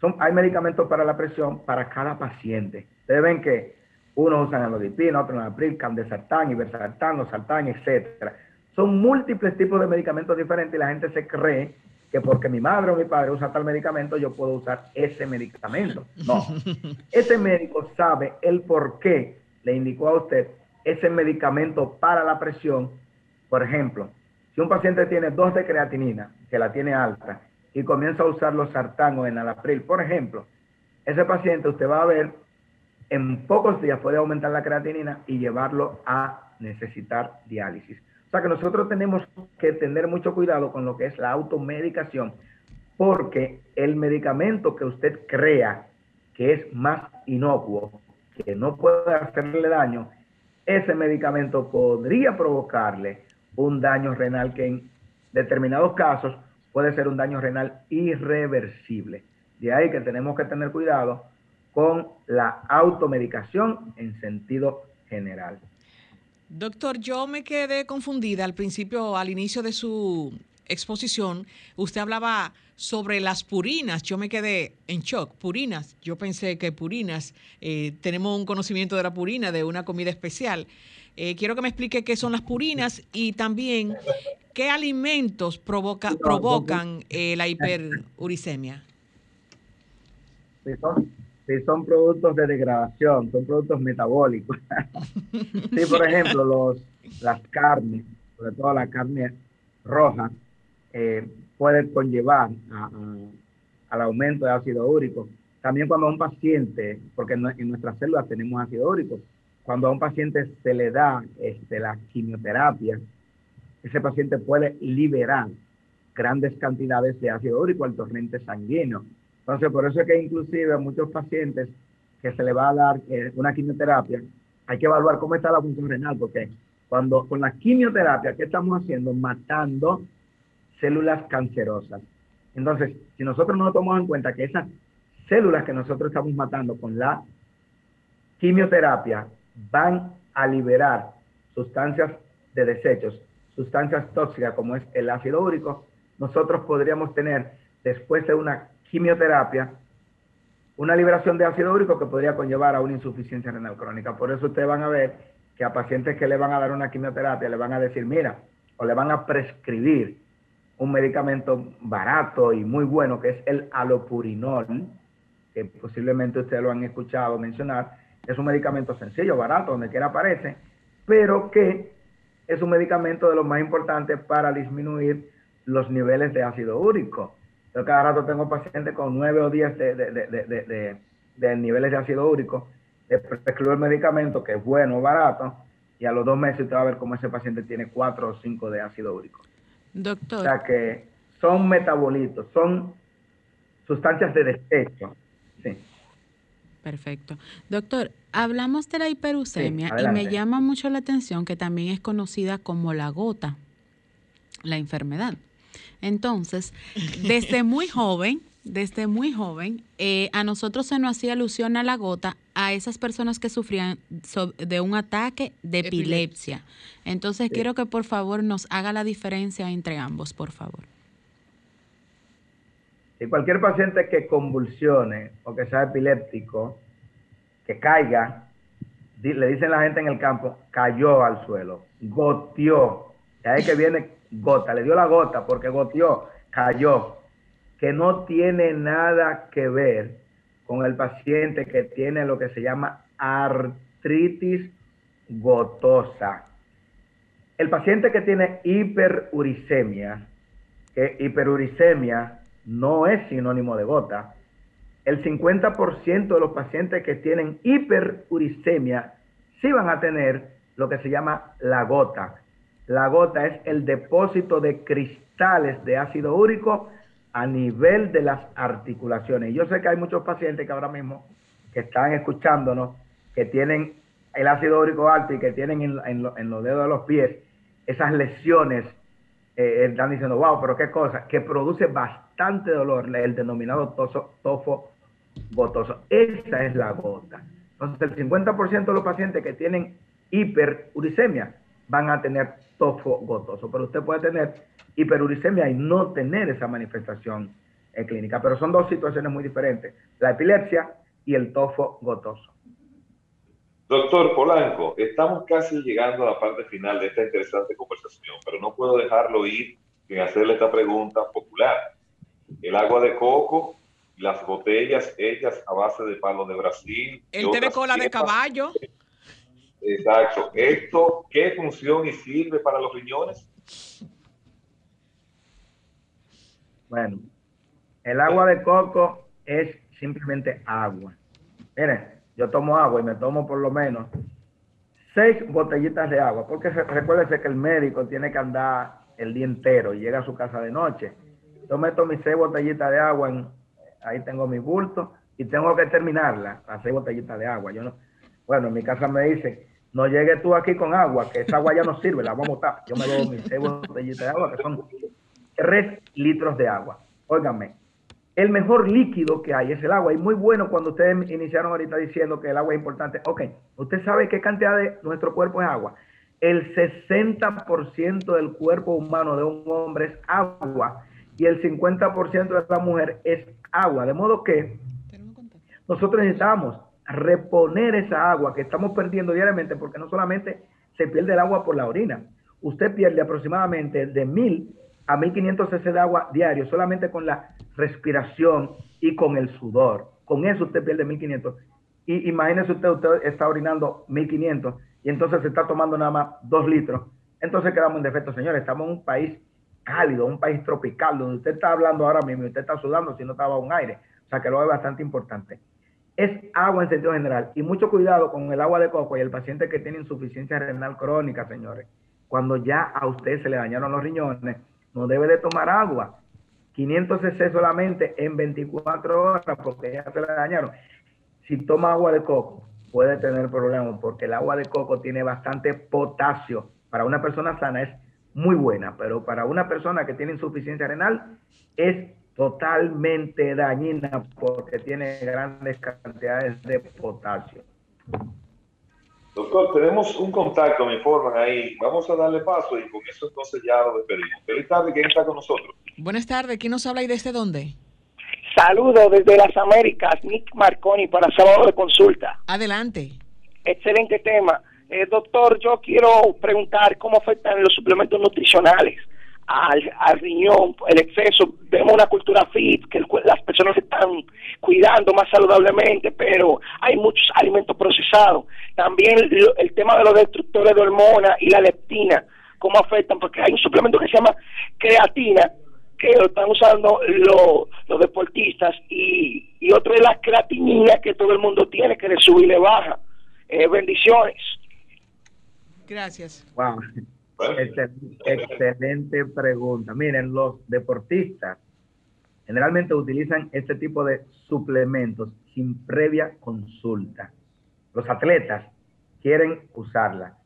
son, hay medicamentos para la presión para cada paciente. Ustedes ven que unos usan anodipina, otros april, candesartán, iversartán, losartán, etcétera. Son múltiples tipos de medicamentos diferentes y la gente se cree que porque mi madre o mi padre usa tal medicamento, yo puedo usar ese medicamento. No. Ese médico sabe el por qué le indicó a usted ese medicamento para la presión por ejemplo, si un paciente tiene dos de creatinina, que la tiene alta, y comienza a usar los sartán o enalapril, por ejemplo, ese paciente usted va a ver en pocos días puede aumentar la creatinina y llevarlo a necesitar diálisis. O sea que nosotros tenemos que tener mucho cuidado con lo que es la automedicación, porque el medicamento que usted crea que es más inocuo, que no puede hacerle daño, ese medicamento podría provocarle un daño renal que en determinados casos puede ser un daño renal irreversible. De ahí que tenemos que tener cuidado con la automedicación en sentido general. Doctor, yo me quedé confundida al principio, al inicio de su exposición. Usted hablaba sobre las purinas. Yo me quedé en shock. Purinas. Yo pensé que purinas, eh, tenemos un conocimiento de la purina, de una comida especial. Eh, quiero que me explique qué son las purinas y también qué alimentos provoca, provocan eh, la hiperuricemia. Sí, son productos de degradación, son productos metabólicos. sí, por ejemplo, los, las carnes, sobre todo la carne roja, eh, puede conllevar al aumento de ácido úrico. También cuando a un paciente, porque en, nuestras células tenemos ácido úrico, cuando a un paciente se le da este, la quimioterapia, ese paciente puede liberar grandes cantidades de ácido úrico al torrente sanguíneo. Entonces, por eso es que inclusive a muchos pacientes que se le va a dar eh, una quimioterapia, hay que evaluar cómo está la función renal, porque cuando con la quimioterapia, ¿qué estamos haciendo? Matando células cancerosas. Entonces, si nosotros no tomamos en cuenta que esas células que nosotros estamos matando con la quimioterapia van a liberar sustancias de desechos, sustancias tóxicas como es el ácido úrico, nosotros podríamos tener después de una quimioterapia, una liberación de ácido úrico que podría conllevar a una insuficiencia renal crónica. Por eso ustedes van a ver que a pacientes que le van a dar una quimioterapia le van a decir, mira, o le van a prescribir un medicamento barato y muy bueno que es el alopurinol, que posiblemente ustedes lo han escuchado mencionar. Es un medicamento sencillo, barato, donde quiera aparece, pero que es un medicamento de los más importantes para disminuir los niveles de ácido úrico. Yo cada rato tengo pacientes con 9 o 10 de, niveles de ácido úrico. Le prescribo el medicamento que es bueno, barato, y a los dos meses usted va a ver cómo ese paciente tiene 4 o 5 de ácido úrico. Doctor. O sea que son metabolitos, son sustancias de desecho. Sí. Perfecto. Doctor, hablamos de la hiperucemia y me llama mucho la atención que también es conocida como la gota, la enfermedad. Entonces, desde muy joven, desde muy joven, eh, a nosotros se nos hacía alusión a la gota a esas personas que sufrían de un ataque de epilepsia. Entonces, quiero que por favor nos haga la diferencia entre ambos, por favor. Si cualquier paciente que convulsione o que sea epiléptico, que caiga, le dicen la gente en el campo, cayó al suelo, goteó. Y ahí que viene gota, le dio la gota porque goteó, cayó, que no tiene nada que ver con el paciente que tiene lo que se llama artritis gotosa. El paciente que tiene hiperuricemia, que hiperuricemia no es sinónimo de gota, el 50% de los pacientes que tienen hiperuricemia sí van a tener lo que se llama la gota. La gota es el depósito de cristales de ácido úrico a nivel de las articulaciones. Yo sé que hay muchos pacientes que ahora mismo que están escuchándonos, que tienen el ácido úrico alto y que tienen en, los dedos de los pies esas lesiones, eh, están diciendo, wow, pero qué cosa, que produce bastante dolor, el denominado toso, tofo gotoso. Esa es la gota. Entonces, el 50% de los pacientes que tienen hiperuricemia van a tener tofo gotoso, pero usted puede tener hiperuricemia y no tener esa manifestación eh, clínica, pero son dos situaciones muy diferentes, la epilepsia y el tofo gotoso. Doctor Polanco, estamos casi llegando a la parte final de esta interesante conversación, pero no puedo dejarlo ir sin hacerle esta pregunta popular. El agua de coco, las botellas hechas a base de palo de Brasil. El té de cola de caballo. Exacto. ¿Esto qué función y sirve para los riñones? Bueno, El agua de coco es simplemente agua. Miren, yo tomo agua y me tomo por lo menos seis botellitas de agua, porque recuérdese que el médico tiene que andar el día entero y llega a su casa de noche. Yo meto mis seis botellitas de agua, en, ahí tengo mi bulto y tengo que terminarla, las seis botellitas de agua. Yo no, bueno, en mi casa me dice, no llegues tú aquí con agua, que esa agua ya no sirve, la vamos a botar. Yo me doy mis seis botellitas de agua, que son tres litros de agua. Óigame, el mejor líquido que hay es el agua. Y muy bueno cuando ustedes iniciaron ahorita diciendo que el agua es importante. Ok, ¿usted sabe qué cantidad de nuestro cuerpo es agua? El 60% del cuerpo humano de un hombre es agua y el 50% de la mujer es agua. De modo que nosotros necesitamos reponer esa agua que estamos perdiendo diariamente porque no solamente se pierde el agua por la orina, usted pierde aproximadamente de mil a 1500 cc de agua diario solamente con la respiración y con el sudor. Con eso usted pierde 1500. Y imagínese usted, usted está orinando 1500 y entonces se está tomando nada más 2 litros. Entonces quedamos en defecto, señores. Estamos en un país cálido, un país tropical, donde usted está hablando ahora mismo usted está sudando si no estaba un aire. O sea que lo es bastante importante. Es agua en sentido general. Y mucho cuidado con el agua de coco y el paciente que tiene insuficiencia renal crónica, señores. Cuando ya a usted se le dañaron los riñones, no debe de tomar agua. 500 cc solamente en 24 horas porque ya se le dañaron. Si toma agua de coco, puede tener problemas porque el agua de coco tiene bastante potasio. Para una persona sana es muy buena, pero para una persona que tiene insuficiencia renal es totalmente dañina porque tiene grandes cantidades de potasio. Doctor, tenemos un contacto, me informan ahí. Vamos a darle paso y con eso entonces ya lo despedimos. Feliz tarde, ¿quién está con nosotros? Buenas tardes, ¿quién nos habla y desde dónde? Saludos desde las Américas, Nick Marconi para sábado de consulta. Adelante. Excelente tema. Eh, doctor, yo quiero preguntar cómo afectan los suplementos nutricionales al, riñón, el exceso. Vemos una cultura fit, que las personas se están cuidando más saludablemente, pero hay muchos alimentos procesados. También el, tema de los destructores de hormonas y la leptina, cómo afectan, porque hay un suplemento que se llama creatina, que lo están usando los deportistas, y, y otro es la creatinina que todo el mundo tiene, que le sube y le baja. Eh, bendiciones. Gracias. Excelente, pregunta. Miren, los deportistas generalmente utilizan este tipo de suplementos sin previa consulta. Los atletas quieren usarla.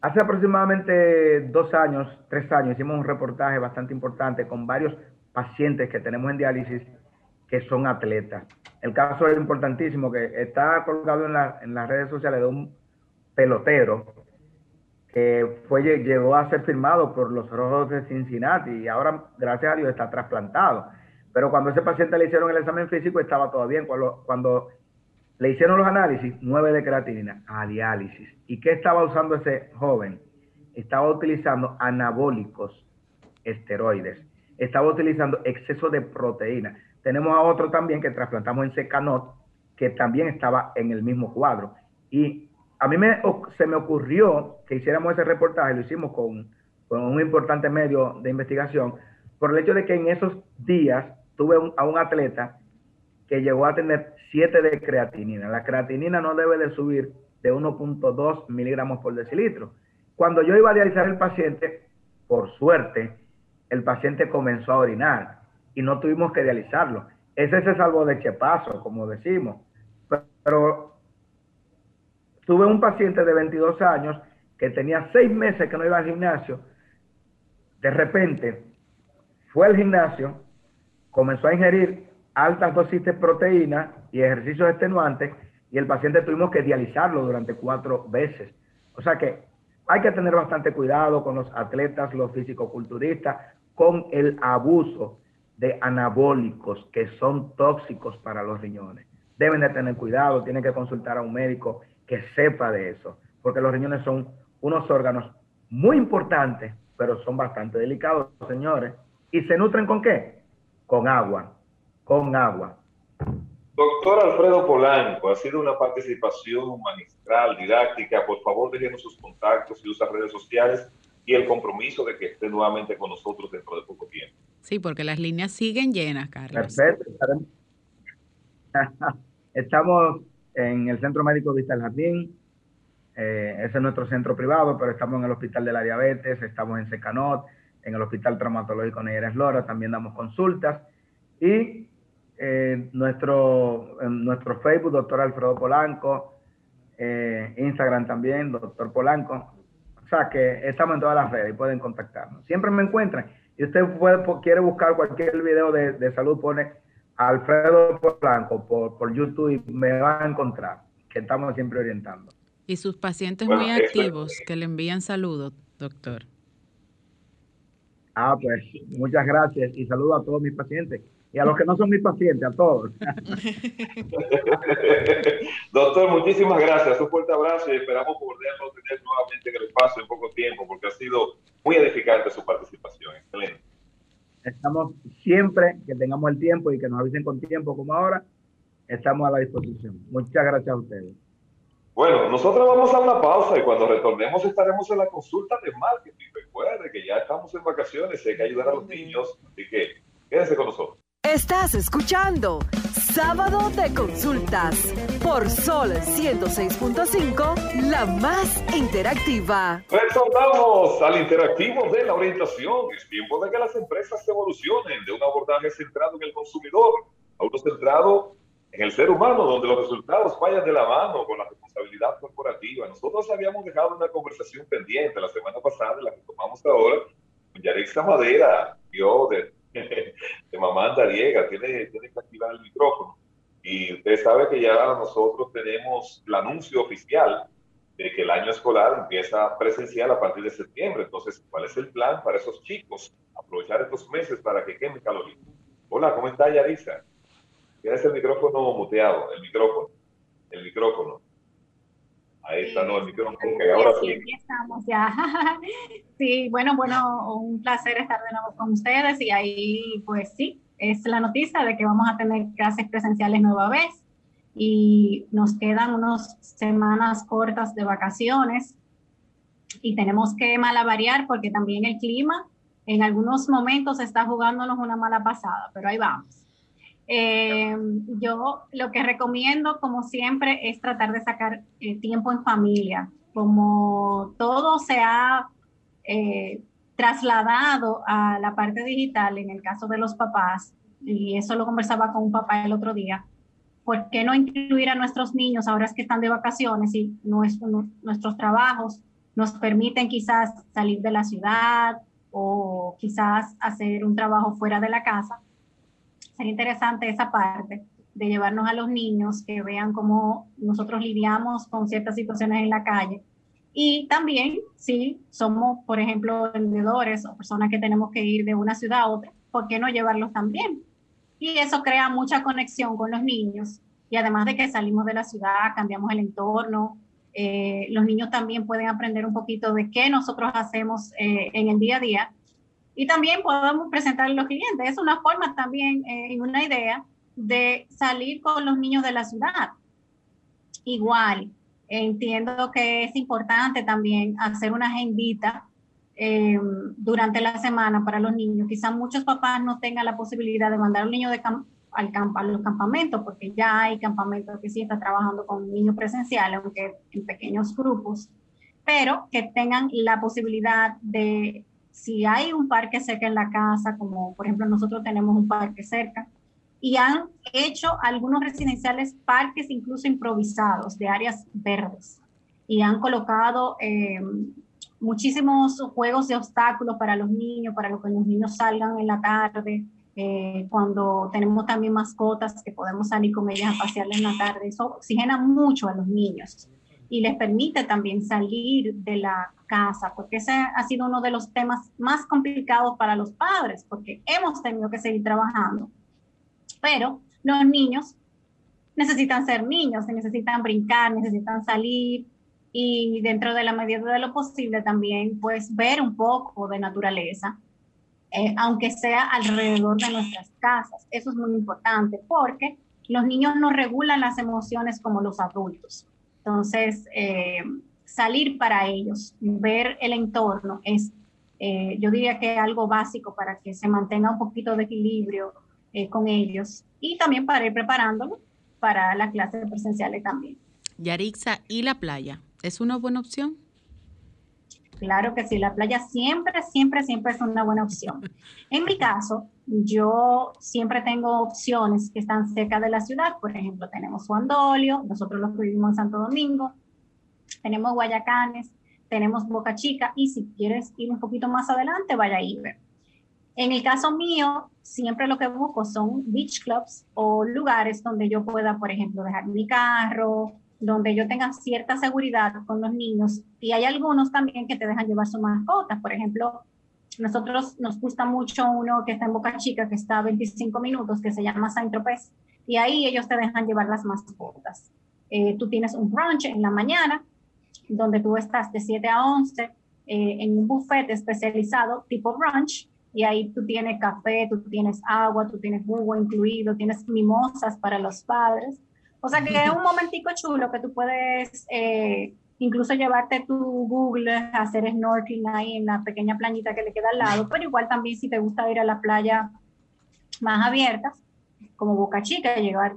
Hace aproximadamente dos años, tres años, hicimos un reportaje bastante importante con varios pacientes que tenemos en diálisis que son atletas. El caso es importantísimo que está colgado en, en las redes sociales de un pelotero fue, llegó a ser firmado por los Rojos de Cincinnati y ahora, gracias a Dios, está trasplantado. Pero cuando ese paciente le hicieron el examen físico estaba todo bien. Cuando, cuando le hicieron los análisis, 9 de creatinina, a diálisis. ¿Y qué estaba usando ese joven? Estaba utilizando anabólicos esteroides. Estaba utilizando exceso de proteína. Tenemos a otro también que trasplantamos en Secanot, que también estaba en el mismo cuadro. Y a mí me, se me ocurrió que hiciéramos ese reportaje, lo hicimos con, un importante medio de investigación, por el hecho de que en esos días tuve a un atleta que llegó a tener 7 de creatinina. La creatinina no debe de subir de 1.2 miligramos por decilitro. Cuando yo iba a dializar el paciente, por suerte, el paciente comenzó a orinar y no tuvimos que dializarlo. Ese se salvó de chepazo, como decimos. Pero Tuve un paciente de 22 años que tenía seis meses que no iba al gimnasio. De repente fue al gimnasio, comenzó a ingerir altas dosis de proteína y ejercicios extenuantes y el paciente tuvimos que dializarlo durante cuatro veces. O sea que hay que tener bastante cuidado con los atletas, los fisicoculturistas, con el abuso de anabólicos que son tóxicos para los riñones. Deben de tener cuidado, tienen que consultar a un médico que sepa de eso, porque los riñones son unos órganos muy importantes, pero son bastante delicados, señores. ¿Y se nutren con qué? Con agua, con agua. Doctor Alfredo Polanco, ha sido una participación magistral, didáctica. Por favor, déjenos sus contactos y sus redes sociales y el compromiso de que esté nuevamente con nosotros dentro de poco tiempo. Sí, porque las líneas siguen llenas, Carlos. Perfecto. Estamos en el Centro Médico Vista del Jardín. Eh, ese es nuestro centro privado, pero estamos en el Hospital de la Diabetes, estamos en Secanot, en el Hospital Traumatológico Neyeres Lora, también damos consultas. Y eh, nuestro, en nuestro Facebook, doctor Alfredo Polanco, eh, Instagram también, doctor Polanco. O sea que estamos en todas las redes y pueden contactarnos. Siempre me encuentran. Y usted quiere buscar cualquier video de, de salud, pone Alfredo Polanco por, por YouTube y me va a encontrar, que estamos siempre orientando. Y sus pacientes muy activos que le envían saludos, doctor. Ah, pues muchas gracias y saludo a todos mis pacientes y a los que no son mis pacientes, a todos. Doctor, muchísimas gracias. Un fuerte abrazo y esperamos poderlo tener nuevamente en el espacio en poco tiempo porque ha sido muy edificante su participación. Excelente. Estamos siempre que tengamos el tiempo y que nos avisen con tiempo como ahora, estamos a la disposición. Muchas gracias a ustedes. Bueno, nosotros vamos a una pausa y cuando retornemos estaremos en la consulta de marketing. Recuerde que ya estamos en vacaciones y hay que ayudar a los niños, así que quédense con nosotros. Estás escuchando Sábado de Consultas por Sol 106.5, la más interactiva. Retornamos al interactivo de la orientación. Es tiempo de que las empresas evolucionen de un abordaje centrado en el consumidor a uno centrado en el ser humano, donde los resultados vayan de la mano con la responsabilidad corporativa. Nosotros habíamos dejado una conversación pendiente la semana pasada, la que tomamos ahora, con Yarexa Madera, yo de de mamá andariega, tiene, que activar el micrófono. Y usted sabe que ya nosotros tenemos el anuncio oficial de que el año escolar empieza presencial a partir de septiembre. Entonces, ¿cuál es el plan para esos chicos? Aprovechar estos meses para que quemen calorías. Hola, ¿cómo está Yarisa? Tienes el micrófono muteado, el micrófono, el micrófono. Ahí está, no, el micrófono, ahora sí. Aquí estamos ya. sí, bueno, bueno, un placer estar de nuevo con ustedes y ahí, pues sí, es la noticia de que vamos a tener clases presenciales nueva vez y nos quedan unas semanas cortas de vacaciones y tenemos que malavariar porque también el clima en algunos momentos está jugándonos una mala pasada, pero ahí vamos. Eh, yo lo que recomiendo, como siempre, es tratar de sacar eh, tiempo en familia. Como todo se ha eh, trasladado a la parte digital, en el caso de los papás, y eso lo conversaba con un papá el otro día, ¿por qué no incluir a nuestros niños ahora es que están de vacaciones y nuestro, nuestros trabajos nos permiten quizás salir de la ciudad o quizás hacer un trabajo fuera de la casa? Sería interesante esa parte de llevarnos a los niños que vean cómo nosotros lidiamos con ciertas situaciones en la calle. Y también, si somos, por ejemplo, vendedores o personas que tenemos que ir de una ciudad a otra, ¿por qué no llevarlos también? Y eso crea mucha conexión con los niños. Y además de que salimos de la ciudad, cambiamos el entorno, eh, los niños también pueden aprender un poquito de qué nosotros hacemos eh, en el día a día y también podemos presentar a los clientes. Es una forma también eh, y una idea de salir con los niños de la ciudad. Igual, entiendo que es importante también hacer una agendita eh, durante la semana para los niños. Quizás muchos papás no tengan la posibilidad de mandar a un niño de al campo, a los campamentos, porque ya hay campamentos que sí están trabajando con niños presenciales, aunque en pequeños grupos, pero que tengan la posibilidad de si hay un parque cerca en la casa, como por ejemplo nosotros tenemos un parque cerca, y han hecho algunos residenciales parques incluso improvisados de áreas verdes y han colocado eh, muchísimos juegos de obstáculos para los niños, para que los niños salgan en la tarde, eh, cuando tenemos también mascotas que podemos salir con ellas a pasear en la tarde, eso oxigena mucho a los niños y les permite también salir de la casa, porque ese ha sido uno de los temas más complicados para los padres, porque hemos tenido que seguir trabajando. Pero los niños necesitan ser niños, necesitan brincar, necesitan salir y dentro de la medida de lo posible también pues ver un poco de naturaleza, eh, aunque sea alrededor de nuestras casas. Eso es muy importante porque los niños no regulan las emociones como los adultos. Entonces, eh, salir para ellos, ver el entorno es Eh, yo diría que algo básico para que se mantenga un poquito de equilibrio eh, con ellos y también para ir preparándolo para las clases presenciales también. Yarixa, ¿y la playa? ¿Es una buena opción? Claro que sí, la playa siempre, siempre, siempre es una buena opción. En mi caso, yo siempre tengo opciones que están cerca de la ciudad. Por ejemplo, tenemos Juandolio, nosotros los vivimos en Santo Domingo, tenemos Guayacanes, tenemos Boca Chica y si quieres ir un poquito más adelante, vaya a Iber. En el caso mío, siempre lo que busco son beach clubs o lugares donde yo pueda, por ejemplo, dejar mi carro, donde yo tenga cierta seguridad con los niños. Y hay algunos también que te dejan llevar sus mascotas. Por ejemplo, nosotros nos gusta mucho uno que está en Boca Chica, que está a 25 minutos, que se llama Saint Tropez. Y ahí ellos te dejan llevar las mascotas. Eh, tú tienes un brunch en la mañana, donde tú estás de 7 a 11 eh, en un buffet especializado tipo brunch y ahí tú tienes café, tú tienes agua, tú tienes jugo incluido, tienes mimosas para los padres. O sea que es un momentico chulo que tú puedes eh, incluso llevarte tu Google a hacer snorkeling ahí en la pequeña planita que le queda al lado, pero igual también si te gusta ir a la playa más abiertas, como Boca Chica, llevar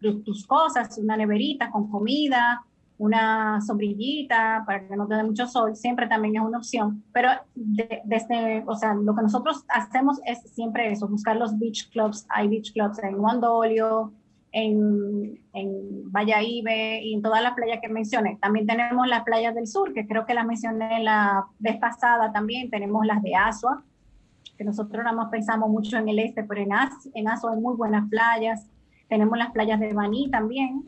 tus cosas, una neverita con comida, una sombrillita para que no te dé mucho sol, siempre también es una opción. Pero desde, o sea, lo que nosotros hacemos es siempre eso, buscar los beach clubs. Hay beach clubs en Wandolio, en, en Valladolid y en todas las playas que mencioné. También tenemos las playas del sur, que creo que las mencioné la vez pasada también. Tenemos las de Asua, que nosotros nada más pensamos mucho en el este, pero en, en Asua hay muy buenas playas. Tenemos las playas de Baní también,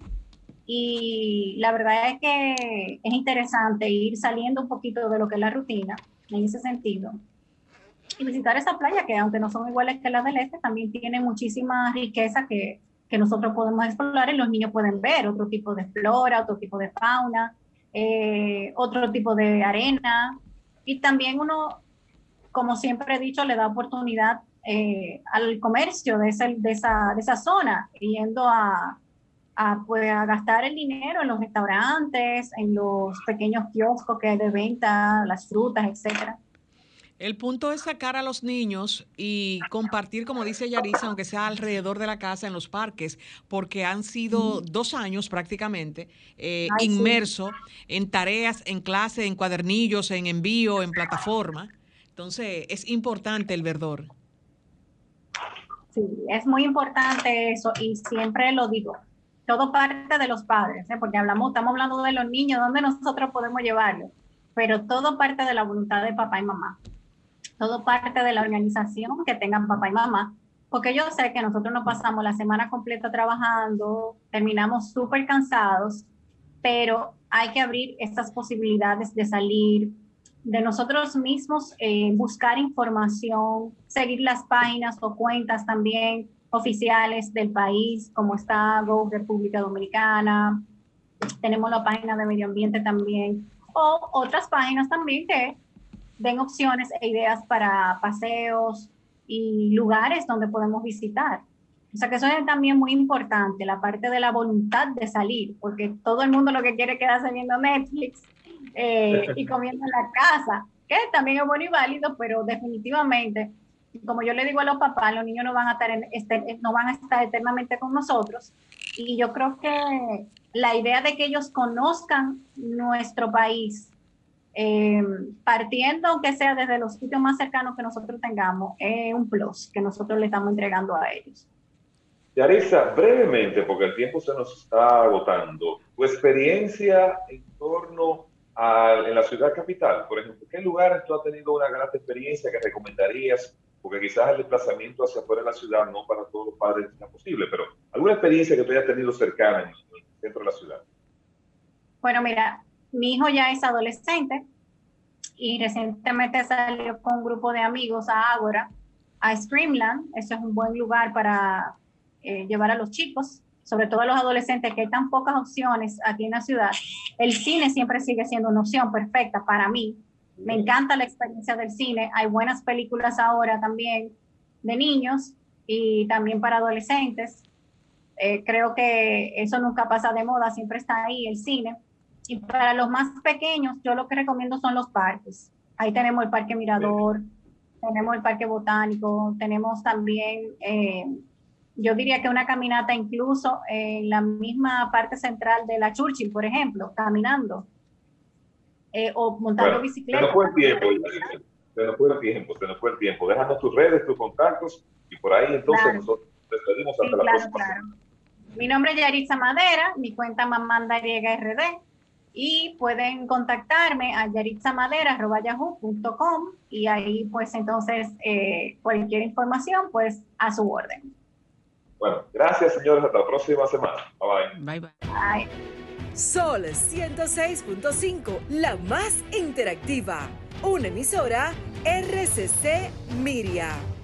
y la verdad es que es interesante ir saliendo un poquito de lo que es la rutina en ese sentido. Y visitar esa playa que aunque no son iguales que las del este, también tiene muchísima riqueza que, que nosotros podemos explorar y los niños pueden ver otro tipo de flora, otro tipo de fauna, eh, otro tipo de arena. Y también uno, como siempre he dicho, le da oportunidad eh, al comercio de, ese, de, esa, de esa zona, yendo a, a, pues, a gastar el dinero en los restaurantes, en los pequeños kioscos que hay de venta, las frutas, etcétera. El punto es sacar a los niños y compartir, como dice Yarisa, aunque sea alrededor de la casa, en los parques, porque han sido dos años prácticamente eh, inmersos en tareas, en clase, en cuadernillos, en envío, en plataforma. Entonces, es importante el verdor. Sí, es muy importante eso y siempre lo digo todo parte de los padres, ¿eh? porque hablamos, estamos hablando de los niños, ¿dónde nosotros podemos llevarlos? Pero todo parte de la voluntad de papá y mamá. Todo parte de la organización que tengan papá y mamá. Porque yo sé que nosotros nos pasamos la semana completa trabajando, terminamos súper cansados, pero hay que abrir estas posibilidades de salir, de nosotros mismos, eh, buscar información, seguir las páginas o cuentas también oficiales del país, como está Go República Dominicana, tenemos la página de medio ambiente también, o otras páginas también que den opciones e ideas para paseos y lugares donde podemos visitar. O sea que eso es también muy importante, la parte de la voluntad de salir, porque todo el mundo lo que quiere es quedarse viendo Netflix eh, y comiendo en la casa, que también es bueno y válido, pero definitivamente como yo le digo a los papás, los niños no van a estar, este, no van a estar eternamente con nosotros. Y yo creo que la idea de que ellos conozcan nuestro país, eh, partiendo aunque sea desde los sitios más cercanos que nosotros tengamos, es un plus que nosotros le estamos entregando a ellos. Yarisa, brevemente, porque el tiempo se nos está agotando, tu experiencia en torno a en la ciudad capital, por ejemplo, ¿qué lugares tú has tenido una gran experiencia que recomendarías porque quizás el desplazamiento hacia afuera de la ciudad no para todos los padres sea posible, pero alguna experiencia que tú hayas tenido cercana en, el centro de la ciudad. Bueno, mira, mi hijo ya es adolescente y recientemente salió con un grupo de amigos a Ágora, a Streamland. Eso es un buen lugar para eh, llevar a los chicos, sobre todo a los adolescentes, que hay tan pocas opciones aquí en la ciudad. El cine siempre sigue siendo una opción perfecta para mí, me encanta la experiencia del cine. Hay buenas películas ahora también de niños y también para adolescentes. Eh, creo que eso nunca pasa de moda, siempre está ahí el cine. Y para los más pequeños, yo lo que recomiendo son los parques. Ahí tenemos el Parque Mirador, tenemos el Parque Botánico, tenemos también, eh, yo diría que una caminata incluso en la misma parte central de la Churchill, por ejemplo, caminando. Eh, o montando bicicleta. Se nos fue el tiempo, se nos fue el tiempo, se nos fue el tiempo. Déjanos tus redes, tus contactos y por ahí entonces nosotros despedimos hasta la próxima. Claro. Mi nombre es Yaritza Madera, mi cuenta Mamanda RD y pueden contactarme a yaritzamadera.yahoo.com y ahí pues entonces eh, cualquier información pues a su orden. Bueno, gracias señores, hasta la próxima semana. Bye bye. Bye bye. Sol 106.5, la más interactiva. Una emisora RCC Miria.